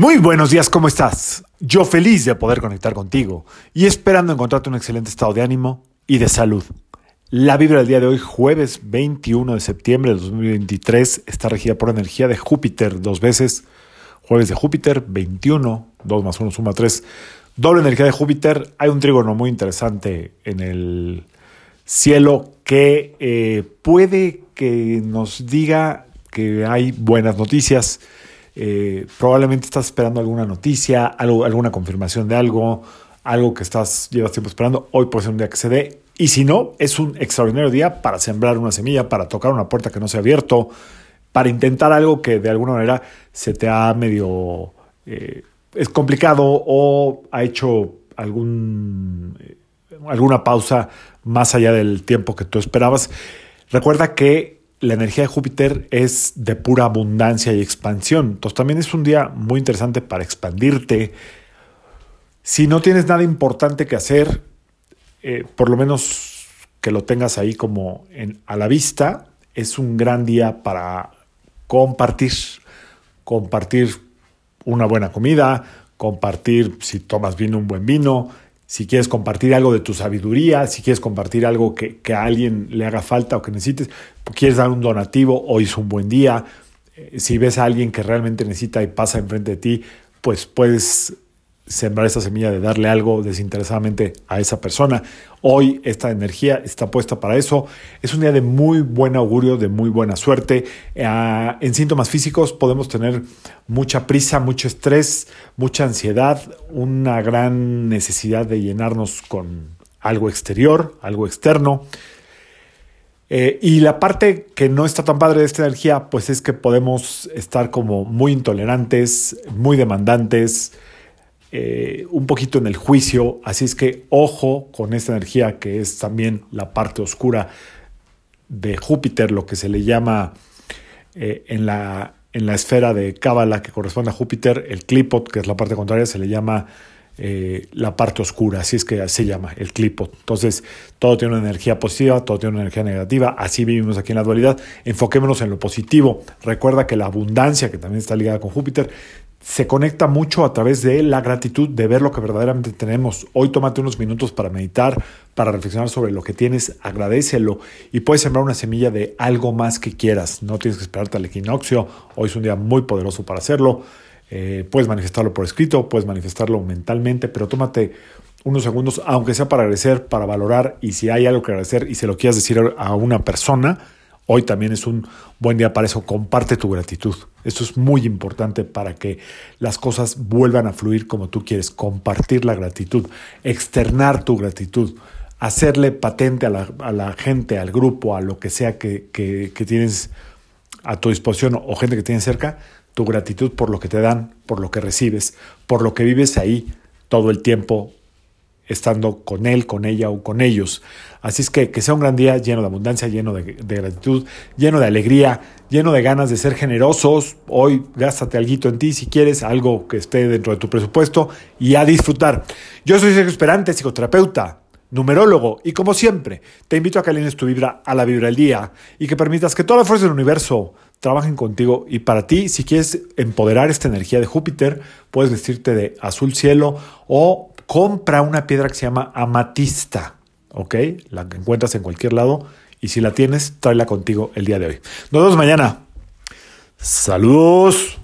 Muy buenos días, ¿cómo estás? Yo feliz de poder conectar contigo y esperando encontrarte un excelente estado de ánimo y de salud. La vibra del día de hoy, jueves 21 de septiembre de 2023, está regida por energía de Júpiter dos veces. Jueves de Júpiter, 21, 2 más 1 suma 3. Doble energía de Júpiter. Hay un trígono muy interesante en el cielo que eh, puede que nos diga que hay buenas noticias eh, probablemente estás esperando alguna noticia, algo, alguna confirmación de algo, algo que estás llevas tiempo esperando. Hoy puede ser un día que se dé. Y si no, es un extraordinario día para sembrar una semilla, para tocar una puerta que no se ha abierto, para intentar algo que de alguna manera se te ha medio... Eh, es complicado o ha hecho algún, eh, alguna pausa más allá del tiempo que tú esperabas. Recuerda que la energía de Júpiter es de pura abundancia y expansión. Entonces también es un día muy interesante para expandirte. Si no tienes nada importante que hacer, eh, por lo menos que lo tengas ahí como a la vista, es un gran día para compartir, compartir una buena comida, compartir si tomas vino un buen vino, si quieres compartir algo de tu sabiduría, si quieres compartir algo que, a alguien le haga falta o que necesites, quieres dar un donativo, hoy es un buen día. Eh, si ves a alguien que realmente necesita y pasa enfrente de ti, pues puedes sembrar esa semilla de darle algo desinteresadamente a esa persona. Hoy esta energía está puesta para eso. Es un día de muy buen augurio, de muy buena suerte. Eh, en síntomas físicos podemos tener mucha prisa, mucho estrés, mucha ansiedad, una gran necesidad de llenarnos con algo exterior, algo externo. Eh, y la parte que no está tan padre de esta energía, pues es que podemos estar como muy intolerantes, muy demandantes, eh, un poquito en el juicio, así es que ojo con esta energía que es también la parte oscura de Júpiter, lo que se le llama eh, en, la, en la esfera de Cábala que corresponde a Júpiter, el clipot, que es la parte contraria, se le llama eh, la parte oscura, así es que se llama el clipot. Entonces, todo tiene una energía positiva, todo tiene una energía negativa, así vivimos aquí en la dualidad. Enfoquémonos en lo positivo. Recuerda que la abundancia, que también está ligada con Júpiter, se conecta mucho a través de la gratitud, de ver lo que verdaderamente tenemos. Hoy tómate unos minutos para meditar, para reflexionar sobre lo que tienes, agradecelo y puedes sembrar una semilla de algo más que quieras. No tienes que esperarte al equinoccio, hoy es un día muy poderoso para hacerlo. Eh, puedes manifestarlo por escrito, puedes manifestarlo mentalmente, pero tómate unos segundos, aunque sea para agradecer, para valorar y si hay algo que agradecer y se lo quieras decir a una persona, Hoy también es un buen día para eso. Comparte tu gratitud. Esto es muy importante para que las cosas vuelvan a fluir como tú quieres. Compartir la gratitud, externar tu gratitud, hacerle patente a la, gente, al grupo, a lo que sea que, que tienes a tu disposición o gente que tienes cerca, tu gratitud por lo que te dan, por lo que recibes, por lo que vives ahí todo el tiempo estando con él, con ella o con ellos. Así es que que sea un gran día lleno de abundancia, lleno de, gratitud, lleno de alegría, lleno de ganas de ser generosos. Hoy gástate algo en ti si quieres, algo que esté dentro de tu presupuesto y a disfrutar. Yo soy Sergio Esperante, psicoterapeuta, numerólogo y como siempre te invito a que alines tu vibra a la vibra del día y que permitas que toda la fuerza del universo trabajen contigo y para ti si quieres empoderar esta energía de Júpiter puedes vestirte de azul cielo o compra una piedra que se llama amatista, ¿ok? La encuentras en cualquier lado y si la tienes, tráela contigo el día de hoy. Nos vemos mañana. Saludos.